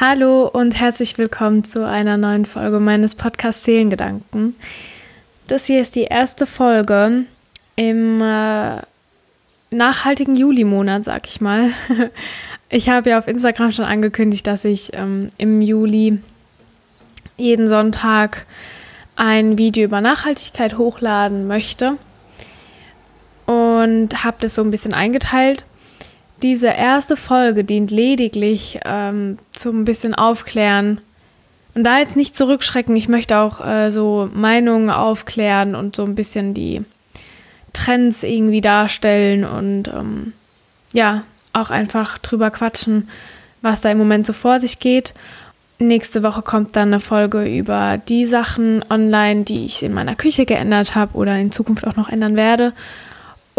Hallo und herzlich willkommen zu einer neuen Folge meines Podcasts Seelengedanken. Das hier ist die erste Folge im äh, nachhaltigen Juli-Monat, sag ich mal. Ich habe ja auf Instagram schon angekündigt, dass ich ähm, im Juli jeden Sonntag ein Video über Nachhaltigkeit hochladen möchte und habe das so ein bisschen eingeteilt. Diese erste Folge dient lediglich ähm, zum bisschen aufklären und da jetzt nicht zurückschrecken. Ich möchte auch äh, so Meinungen aufklären und so ein bisschen die Trends irgendwie darstellen und ähm, ja, auch einfach drüber quatschen, was da im Moment so vor sich geht. Nächste Woche kommt dann eine Folge über die Sachen online, die ich in meiner Küche geändert habe oder in Zukunft auch noch ändern werde.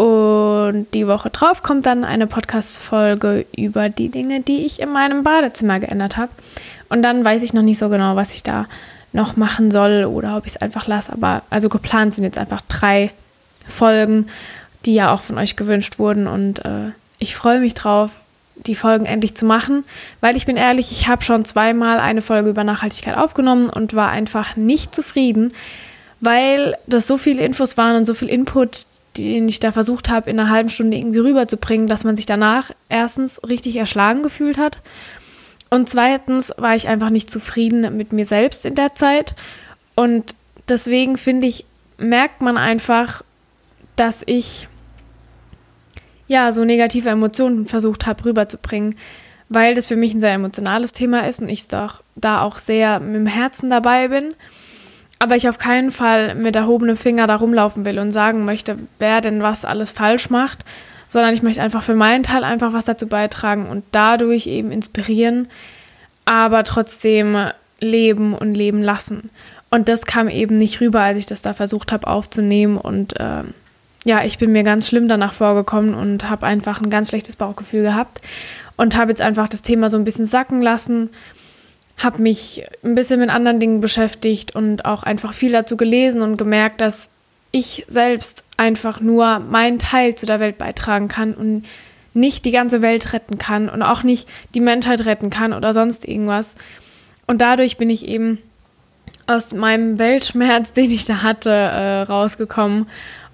Und die Woche drauf kommt dann eine Podcast-Folge über die Dinge, die ich in meinem Badezimmer geändert habe. Und dann weiß ich noch nicht so genau, was ich da noch machen soll oder ob ich es einfach lasse. Aber also geplant sind jetzt einfach drei Folgen, die ja auch von euch gewünscht wurden. Und äh, ich freue mich drauf, die Folgen endlich zu machen, weil ich bin ehrlich, ich habe schon zweimal eine Folge über Nachhaltigkeit aufgenommen und war einfach nicht zufrieden, weil das so viele Infos waren und so viel Input, den ich da versucht habe, in einer halben Stunde irgendwie rüberzubringen, dass man sich danach erstens richtig erschlagen gefühlt hat. Und zweitens war ich einfach nicht zufrieden mit mir selbst in der Zeit. Und deswegen finde ich, merkt man einfach, dass ich ja so negative Emotionen versucht habe rüberzubringen, weil das für mich ein sehr emotionales Thema ist und ich doch da auch sehr mit dem Herzen dabei bin aber ich auf keinen Fall mit erhobenem Finger da rumlaufen will und sagen möchte, wer denn was alles falsch macht, sondern ich möchte einfach für meinen Teil einfach was dazu beitragen und dadurch eben inspirieren, aber trotzdem leben und leben lassen. Und das kam eben nicht rüber, als ich das da versucht habe aufzunehmen und äh, ja, ich bin mir ganz schlimm danach vorgekommen und habe einfach ein ganz schlechtes Bauchgefühl gehabt und habe jetzt einfach das Thema so ein bisschen sacken lassen habe mich ein bisschen mit anderen Dingen beschäftigt und auch einfach viel dazu gelesen und gemerkt, dass ich selbst einfach nur meinen Teil zu der Welt beitragen kann und nicht die ganze Welt retten kann und auch nicht die Menschheit retten kann oder sonst irgendwas. Und dadurch bin ich eben aus meinem Weltschmerz, den ich da hatte, äh, rausgekommen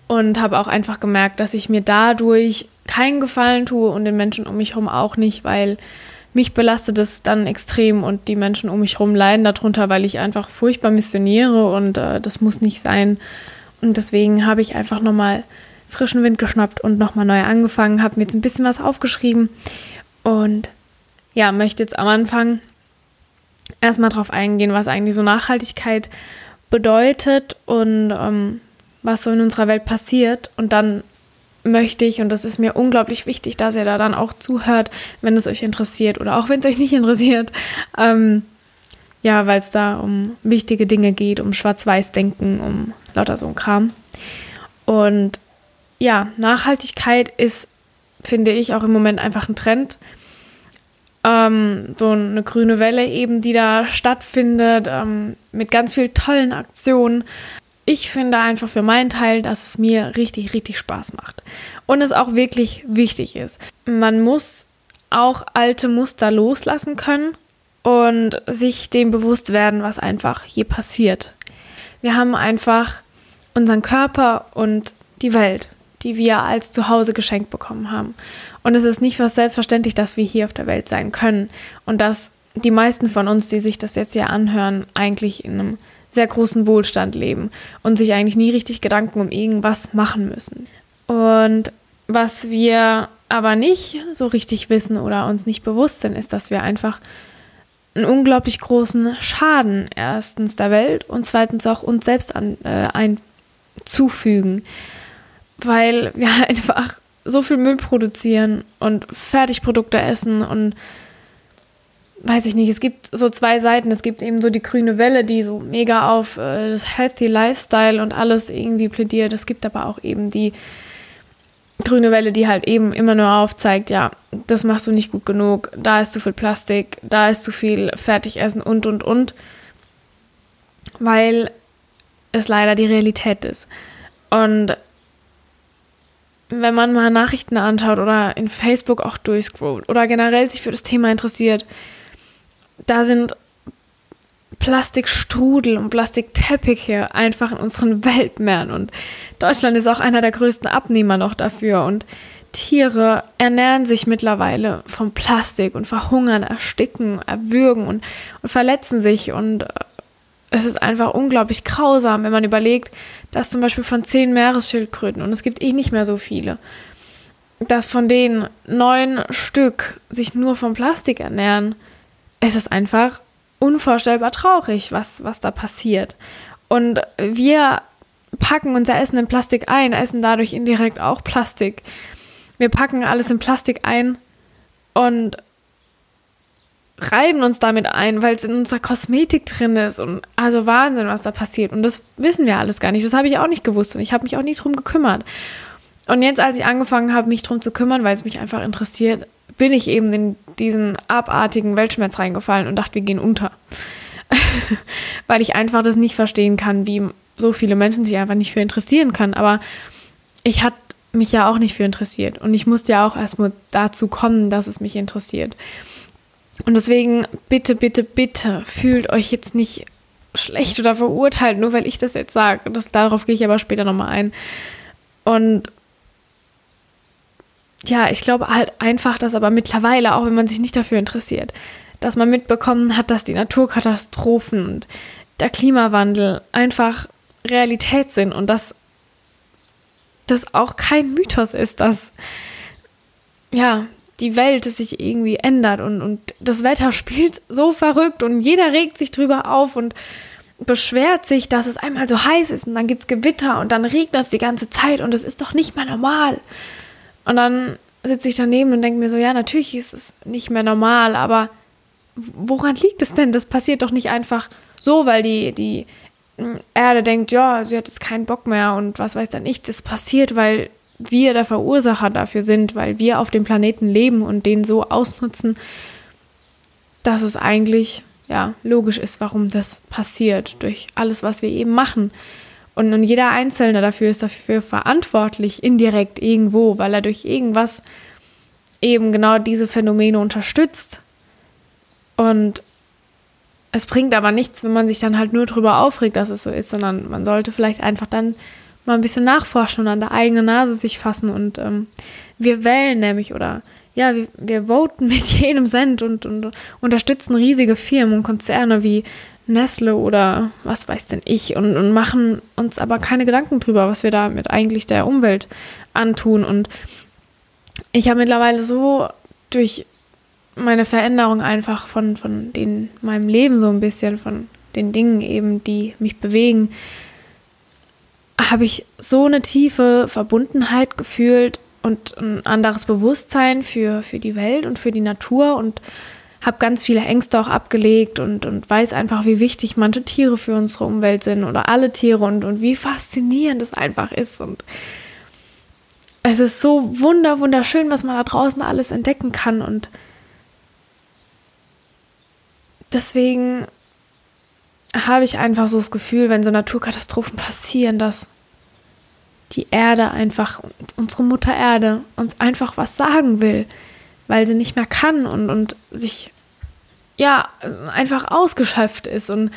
und habe auch einfach gemerkt, dass ich mir dadurch keinen Gefallen tue und den Menschen um mich herum auch nicht, weil mich belastet es dann extrem und die Menschen um mich herum leiden darunter, weil ich einfach furchtbar missioniere und äh, das muss nicht sein. Und deswegen habe ich einfach nochmal frischen Wind geschnappt und nochmal neu angefangen, habe mir jetzt ein bisschen was aufgeschrieben und ja, möchte jetzt am Anfang erstmal drauf eingehen, was eigentlich so Nachhaltigkeit bedeutet und ähm, was so in unserer Welt passiert und dann möchte ich, und das ist mir unglaublich wichtig, dass ihr da dann auch zuhört, wenn es euch interessiert oder auch wenn es euch nicht interessiert. Ähm, ja, weil es da um wichtige Dinge geht, um Schwarz-Weiß-Denken, um lauter so ein Kram. Und ja, Nachhaltigkeit ist, finde ich, auch im Moment einfach ein Trend. Ähm, so eine grüne Welle eben, die da stattfindet, ähm, mit ganz vielen tollen Aktionen ich finde einfach für meinen Teil, dass es mir richtig, richtig Spaß macht. Und es auch wirklich wichtig ist. Man muss auch alte Muster loslassen können und sich dem bewusst werden, was einfach hier passiert. Wir haben einfach unseren Körper und die Welt, die wir als Zuhause geschenkt bekommen haben. Und es ist nicht was selbstverständlich, dass wir hier auf der Welt sein können und dass die meisten von uns, die sich das jetzt hier anhören, eigentlich in einem sehr großen Wohlstand leben und sich eigentlich nie richtig Gedanken um irgendwas machen müssen. Und was wir aber nicht so richtig wissen oder uns nicht bewusst sind, ist, dass wir einfach einen unglaublich großen Schaden erstens der Welt und zweitens auch uns selbst an, äh, einzufügen, weil wir einfach so viel Müll produzieren und Fertigprodukte essen und weiß ich nicht, es gibt so zwei Seiten. Es gibt eben so die grüne Welle, die so mega auf äh, das Healthy Lifestyle und alles irgendwie plädiert. Es gibt aber auch eben die grüne Welle, die halt eben immer nur aufzeigt, ja, das machst du nicht gut genug, da ist zu viel Plastik, da ist zu viel Fertigessen und und und. Weil es leider die Realität ist. Und wenn man mal Nachrichten anschaut oder in Facebook auch durchscrollt oder generell sich für das Thema interessiert, da sind Plastikstrudel und Plastikteppiche einfach in unseren Weltmeeren. Und Deutschland ist auch einer der größten Abnehmer noch dafür. Und Tiere ernähren sich mittlerweile vom Plastik und verhungern, ersticken, erwürgen und, und verletzen sich. Und äh, es ist einfach unglaublich grausam, wenn man überlegt, dass zum Beispiel von zehn Meeresschildkröten, und es gibt eh nicht mehr so viele, dass von denen neun Stück sich nur vom Plastik ernähren. Es ist einfach unvorstellbar traurig, was, was da passiert. Und wir packen unser Essen in Plastik ein, essen dadurch indirekt auch Plastik. Wir packen alles in Plastik ein und reiben uns damit ein, weil es in unserer Kosmetik drin ist und also Wahnsinn, was da passiert. Und das wissen wir alles gar nicht. Das habe ich auch nicht gewusst und ich habe mich auch nie drum gekümmert. Und jetzt, als ich angefangen habe, mich drum zu kümmern, weil es mich einfach interessiert, bin ich eben in diesen abartigen Weltschmerz reingefallen und dachte, wir gehen unter. weil ich einfach das nicht verstehen kann, wie so viele Menschen sich einfach nicht für interessieren kann. Aber ich hatte mich ja auch nicht für interessiert. Und ich musste ja auch erstmal dazu kommen, dass es mich interessiert. Und deswegen bitte, bitte, bitte fühlt euch jetzt nicht schlecht oder verurteilt, nur weil ich das jetzt sage. Darauf gehe ich aber später nochmal ein. Und ja, ich glaube halt einfach, dass aber mittlerweile, auch wenn man sich nicht dafür interessiert, dass man mitbekommen hat, dass die Naturkatastrophen und der Klimawandel einfach Realität sind und dass das auch kein Mythos ist, dass ja, die Welt sich irgendwie ändert und, und das Wetter spielt so verrückt und jeder regt sich drüber auf und beschwert sich, dass es einmal so heiß ist und dann gibt es Gewitter und dann regnet es die ganze Zeit und es ist doch nicht mehr normal. Und dann sitze ich daneben und denke mir so, ja, natürlich ist es nicht mehr normal, aber woran liegt es denn? Das passiert doch nicht einfach so, weil die, die Erde denkt, ja, sie hat jetzt keinen Bock mehr und was weiß dann nicht. Das passiert, weil wir der Verursacher dafür sind, weil wir auf dem Planeten leben und den so ausnutzen, dass es eigentlich ja logisch ist, warum das passiert durch alles, was wir eben machen. Und, und jeder Einzelne dafür ist dafür verantwortlich, indirekt irgendwo, weil er durch irgendwas eben genau diese Phänomene unterstützt. Und es bringt aber nichts, wenn man sich dann halt nur darüber aufregt, dass es so ist, sondern man sollte vielleicht einfach dann mal ein bisschen nachforschen und an der eigenen Nase sich fassen. Und ähm, wir wählen nämlich oder ja, wir, wir voten mit jedem Cent und, und unterstützen riesige Firmen und Konzerne wie Nestle oder was weiß denn ich und, und machen uns aber keine Gedanken drüber, was wir damit eigentlich der Umwelt antun. Und ich habe mittlerweile so durch meine Veränderung einfach von, von den, meinem Leben so ein bisschen, von den Dingen eben, die mich bewegen, habe ich so eine tiefe Verbundenheit gefühlt und ein anderes Bewusstsein für, für die Welt und für die Natur und habe ganz viele Ängste auch abgelegt und, und weiß einfach, wie wichtig manche Tiere für unsere Umwelt sind oder alle Tiere und, und wie faszinierend es einfach ist. Und es ist so wunder, wunderschön, was man da draußen alles entdecken kann. Und deswegen habe ich einfach so das Gefühl, wenn so Naturkatastrophen passieren, dass die Erde einfach, unsere Mutter Erde, uns einfach was sagen will, weil sie nicht mehr kann und, und sich ja einfach ausgeschöpft ist. Und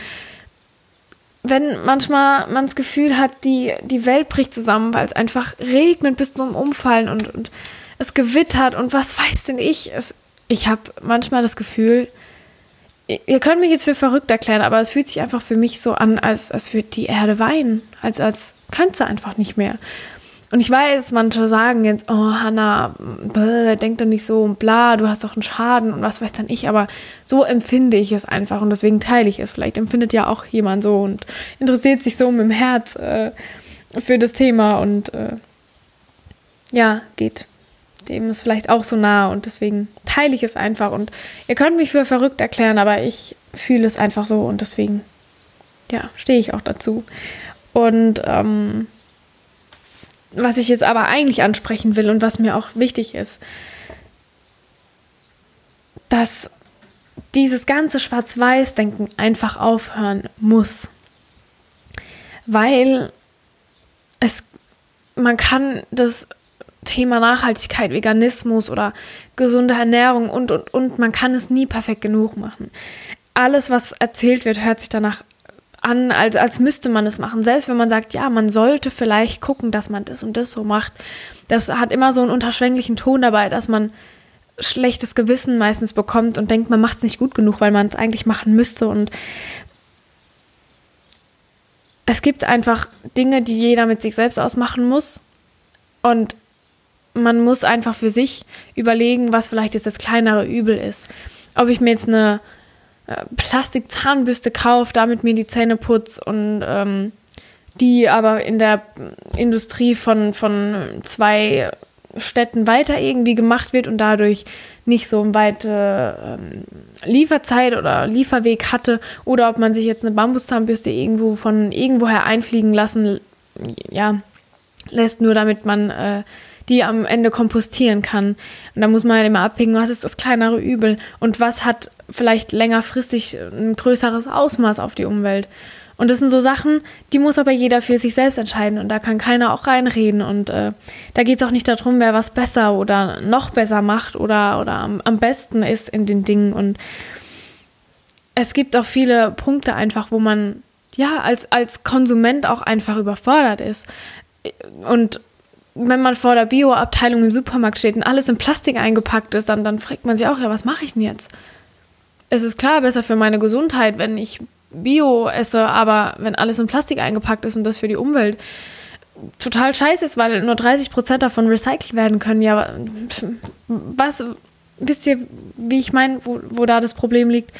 wenn manchmal man das Gefühl hat, die, die Welt bricht zusammen, weil es einfach regnet bis zum Umfallen und, und es gewittert und was weiß denn ich. Es, ich habe manchmal das Gefühl, ihr könnt mich jetzt für verrückt erklären, aber es fühlt sich einfach für mich so an, als, als würde die Erde weinen, als, als könnte sie einfach nicht mehr. Und ich weiß, manche sagen jetzt, oh Hanna, denk doch nicht so und bla, du hast doch einen Schaden und was weiß dann ich, aber so empfinde ich es einfach und deswegen teile ich es. Vielleicht empfindet ja auch jemand so und interessiert sich so mit dem Herz äh, für das Thema und äh, ja, geht dem ist vielleicht auch so nah und deswegen teile ich es einfach und ihr könnt mich für verrückt erklären, aber ich fühle es einfach so und deswegen, ja, stehe ich auch dazu. Und ähm, was ich jetzt aber eigentlich ansprechen will und was mir auch wichtig ist, dass dieses ganze Schwarz-Weiß-Denken einfach aufhören muss. Weil es, man kann das Thema Nachhaltigkeit, Veganismus oder gesunde Ernährung und, und, und. Man kann es nie perfekt genug machen. Alles, was erzählt wird, hört sich danach an, als, als müsste man es machen. Selbst wenn man sagt, ja, man sollte vielleicht gucken, dass man das und das so macht. Das hat immer so einen unterschwänglichen Ton dabei, dass man schlechtes Gewissen meistens bekommt und denkt, man macht es nicht gut genug, weil man es eigentlich machen müsste. Und es gibt einfach Dinge, die jeder mit sich selbst ausmachen muss. Und man muss einfach für sich überlegen, was vielleicht jetzt das kleinere Übel ist. Ob ich mir jetzt eine äh, Plastikzahnbürste kaufe, damit mir die Zähne putze und ähm, die aber in der Industrie von, von zwei Städten weiter irgendwie gemacht wird und dadurch nicht so eine weite ähm, Lieferzeit oder Lieferweg hatte oder ob man sich jetzt eine Bambuszahnbürste irgendwo von irgendwoher einfliegen lassen ja, lässt, nur damit man äh, die am Ende kompostieren kann. Und da muss man halt immer abwägen, was ist das kleinere Übel und was hat vielleicht längerfristig ein größeres Ausmaß auf die Umwelt. Und das sind so Sachen, die muss aber jeder für sich selbst entscheiden und da kann keiner auch reinreden. Und äh, da geht es auch nicht darum, wer was besser oder noch besser macht oder, oder am, am besten ist in den Dingen. Und es gibt auch viele Punkte einfach, wo man ja als, als Konsument auch einfach überfordert ist. Und wenn man vor der Bio-Abteilung im Supermarkt steht und alles in Plastik eingepackt ist, dann, dann fragt man sich auch, ja, was mache ich denn jetzt? Es ist klar besser für meine Gesundheit, wenn ich Bio esse, aber wenn alles in Plastik eingepackt ist und das für die Umwelt total scheiße ist, weil nur 30 Prozent davon recycelt werden können, ja, was, wisst ihr, wie ich meine, wo, wo da das Problem liegt?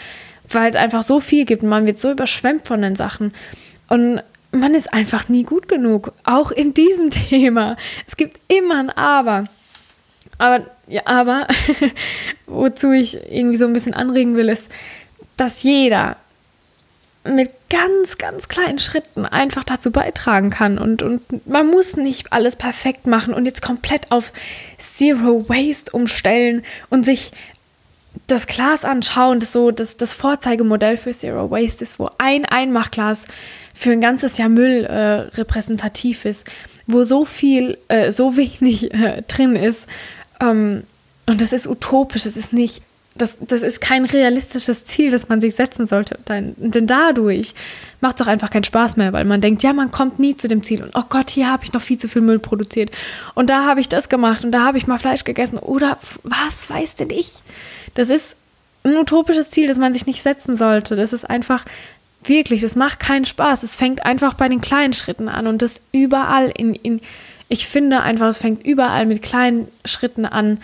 Weil es einfach so viel gibt und man wird so überschwemmt von den Sachen. Und man ist einfach nie gut genug, auch in diesem Thema. Es gibt immer ein Aber. Aber, ja, aber, wozu ich irgendwie so ein bisschen anregen will, ist, dass jeder mit ganz, ganz kleinen Schritten einfach dazu beitragen kann. Und, und man muss nicht alles perfekt machen und jetzt komplett auf Zero Waste umstellen und sich das Glas anschauen, das so das, das Vorzeigemodell für Zero Waste ist, wo ein Einmachglas für ein ganzes Jahr Müll äh, repräsentativ ist, wo so viel, äh, so wenig äh, drin ist. Ähm, und das ist utopisch, das ist nicht das, das ist kein realistisches Ziel, das man sich setzen sollte. Denn, denn dadurch macht es doch einfach keinen Spaß mehr, weil man denkt, ja, man kommt nie zu dem Ziel. Und oh Gott, hier habe ich noch viel zu viel Müll produziert. Und da habe ich das gemacht und da habe ich mal Fleisch gegessen. Oder was weiß denn ich? Das ist ein utopisches Ziel, das man sich nicht setzen sollte. Das ist einfach wirklich, das macht keinen Spaß. Es fängt einfach bei den kleinen Schritten an und das überall in, in ich finde einfach, es fängt überall mit kleinen Schritten an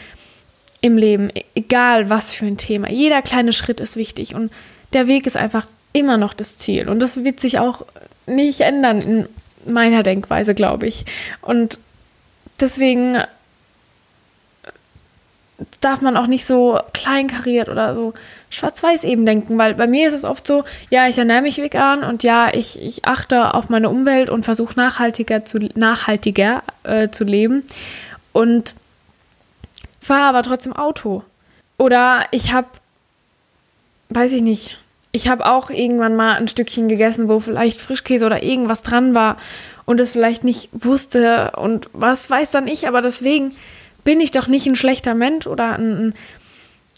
im Leben, e-, egal was für ein Thema. Jeder kleine Schritt ist wichtig und der Weg ist einfach immer noch das Ziel. Und das wird sich auch nicht ändern in meiner Denkweise, glaube ich. Und deswegen darf man auch nicht so kleinkariert oder so schwarz-weiß eben denken, weil bei mir ist es oft so, ja, ich ernähre mich vegan und ja, ich, ich achte auf meine Umwelt und versuche nachhaltiger zu, nachhaltiger äh, zu leben. Und fahre aber trotzdem Auto. Oder ich habe, weiß ich nicht, ich habe auch irgendwann mal ein Stückchen gegessen, wo vielleicht Frischkäse oder irgendwas dran war und es vielleicht nicht wusste und was weiß dann ich, aber deswegen bin ich doch nicht ein schlechter Mensch oder ein, ein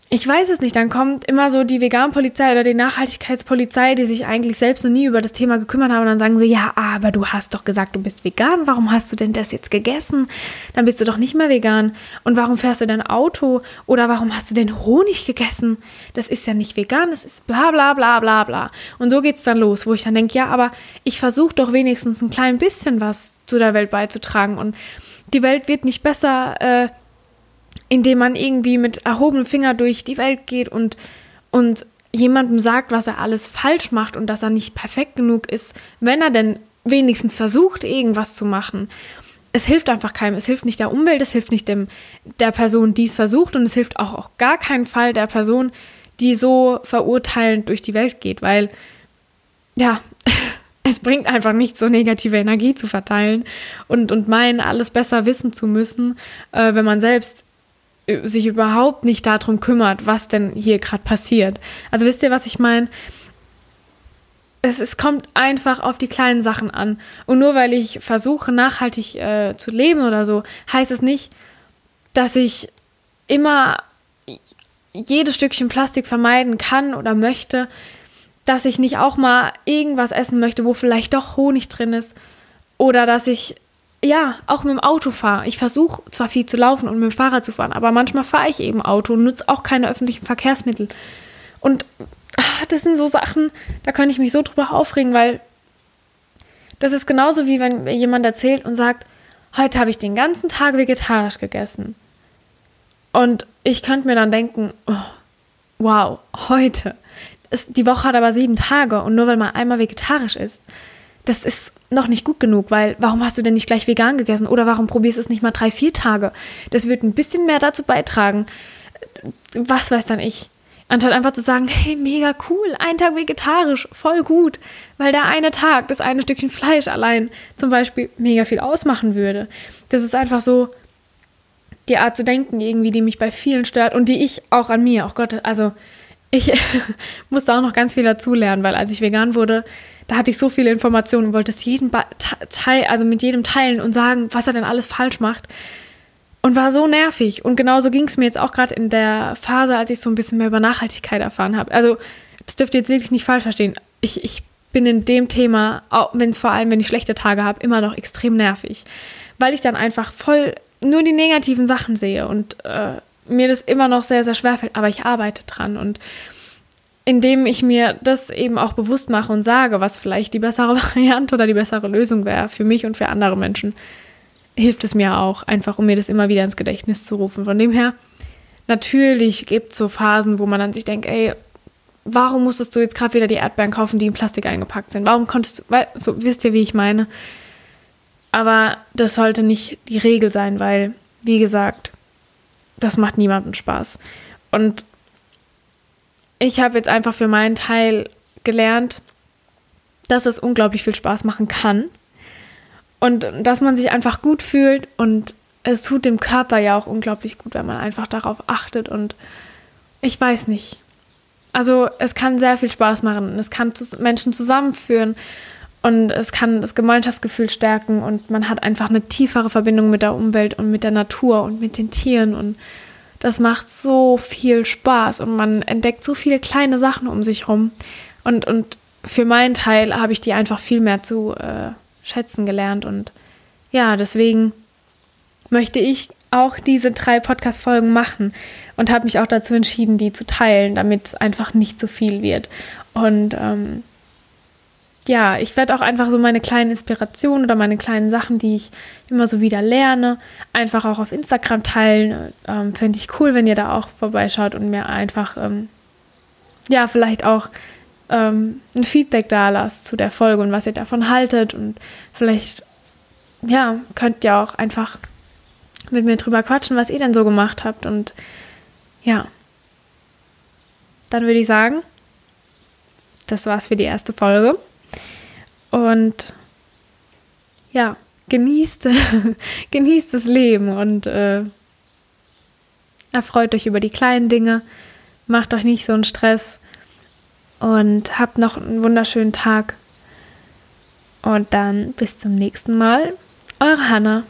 ich weiß es nicht, dann kommt immer so die Veganpolizei oder die Nachhaltigkeitspolizei, die sich eigentlich selbst noch nie über das Thema gekümmert haben und dann sagen sie, ja, aber du hast doch gesagt, du bist vegan, warum hast du denn das jetzt gegessen? Dann bist du doch nicht mehr vegan. Und warum fährst du dein Auto? Oder warum hast du denn Honig gegessen? Das ist ja nicht vegan, das ist bla bla bla bla bla. Und so geht es dann los, wo ich dann denke, ja, aber ich versuche doch wenigstens ein klein bisschen was zu der Welt beizutragen und die Welt wird nicht besser, äh, indem man irgendwie mit erhobenem Finger durch die Welt geht und, und jemandem sagt, was er alles falsch macht und dass er nicht perfekt genug ist, wenn er denn wenigstens versucht, irgendwas zu machen. Es hilft einfach keinem. Es hilft nicht der Umwelt, es hilft nicht dem, der Person, die es versucht und es hilft auch auf gar keinen Fall der Person, die so verurteilend durch die Welt geht, weil ja, es bringt einfach nichts, so negative Energie zu verteilen und, und meinen, alles besser wissen zu müssen, äh, wenn man selbst sich überhaupt nicht darum kümmert, was denn hier gerade passiert. Also wisst ihr, was ich meine? Es, es kommt einfach auf die kleinen Sachen an. Und nur weil ich versuche, nachhaltig äh, zu leben oder so, heißt es nicht, dass ich immer jedes Stückchen Plastik vermeiden kann oder möchte, dass ich nicht auch mal irgendwas essen möchte, wo vielleicht doch Honig drin ist oder dass ich ja auch mit dem Auto fahre. Ich versuche zwar viel zu laufen und mit dem Fahrrad zu fahren, aber manchmal fahre ich eben Auto und nutze auch keine öffentlichen Verkehrsmittel. Und ach, das sind so Sachen, da könnte ich mich so drüber aufregen, weil das ist genauso wie wenn jemand erzählt und sagt, heute habe ich den ganzen Tag vegetarisch gegessen. Und ich könnte mir dann denken, oh, wow, heute. Die Woche hat aber sieben Tage und nur weil man einmal vegetarisch ist, das ist noch nicht gut genug, weil warum hast du denn nicht gleich vegan gegessen oder warum probierst du es nicht mal drei, vier Tage? Das wird ein bisschen mehr dazu beitragen. Was weiß dann ich? Anstatt einfach zu sagen, hey, mega cool, ein Tag vegetarisch, voll gut, weil der eine Tag, das eine Stückchen Fleisch allein zum Beispiel mega viel ausmachen würde. Das ist einfach so die Art zu denken irgendwie, die mich bei vielen stört und die ich auch an mir, auch oh Gott, also ich musste auch noch ganz viel dazulernen, weil als ich vegan wurde, da hatte ich so viele Informationen und wollte es jeden Teil, also mit jedem teilen und sagen, was er denn alles falsch macht. Und war so nervig. Und genauso ging es mir jetzt auch gerade in der Phase, als ich so ein bisschen mehr über Nachhaltigkeit erfahren habe. Also, das dürft ihr jetzt wirklich nicht falsch verstehen. Ich, ich bin in dem Thema, wenn es vor allem, wenn ich schlechte Tage habe, immer noch extrem nervig. Weil ich dann einfach voll nur die negativen Sachen sehe und äh, mir das immer noch sehr, sehr schwer fällt. Aber ich arbeite dran. Und indem ich mir das eben auch bewusst mache und sage, was vielleicht die bessere Variante oder die bessere Lösung wäre für mich und für andere Menschen, hilft es mir auch, einfach um mir das immer wieder ins Gedächtnis zu rufen. Von dem her, natürlich gibt es so Phasen, wo man dann sich denkt, ey, warum musstest du jetzt gerade wieder die Erdbeeren kaufen, die in Plastik eingepackt sind? Warum konntest du, weil, so wisst ihr, wie ich meine? Aber das sollte nicht die Regel sein, weil, wie gesagt, das macht niemandem Spaß. Und ich habe jetzt einfach für meinen Teil gelernt, dass es unglaublich viel Spaß machen kann und dass man sich einfach gut fühlt und es tut dem Körper ja auch unglaublich gut, wenn man einfach darauf achtet und ich weiß nicht. Also es kann sehr viel Spaß machen, es kann Menschen zusammenführen und es kann das Gemeinschaftsgefühl stärken und man hat einfach eine tiefere Verbindung mit der Umwelt und mit der Natur und mit den Tieren und das macht so viel Spaß und man entdeckt so viele kleine Sachen um sich rum. Und, und für meinen Teil habe ich die einfach viel mehr zu äh, schätzen gelernt. Und ja, deswegen möchte ich auch diese drei Podcast-Folgen machen und habe mich auch dazu entschieden, die zu teilen, damit es einfach nicht zu viel wird. Und ähm, ja, ich werde auch einfach so meine kleinen Inspirationen oder meine kleinen Sachen, die ich immer so wieder lerne, einfach auch auf Instagram teilen. Ähm, Fände ich cool, wenn ihr da auch vorbeischaut und mir einfach, ähm, ja, vielleicht auch ähm, ein Feedback da lasst zu der Folge und was ihr davon haltet. Und vielleicht, ja, könnt ihr auch einfach mit mir drüber quatschen, was ihr denn so gemacht habt. Und ja, dann würde ich sagen, das war's für die erste Folge. Und ja, genießt, genießt das Leben und äh, erfreut euch über die kleinen Dinge, macht euch nicht so einen Stress und habt noch einen wunderschönen Tag. Und dann bis zum nächsten Mal. Eure Hanna.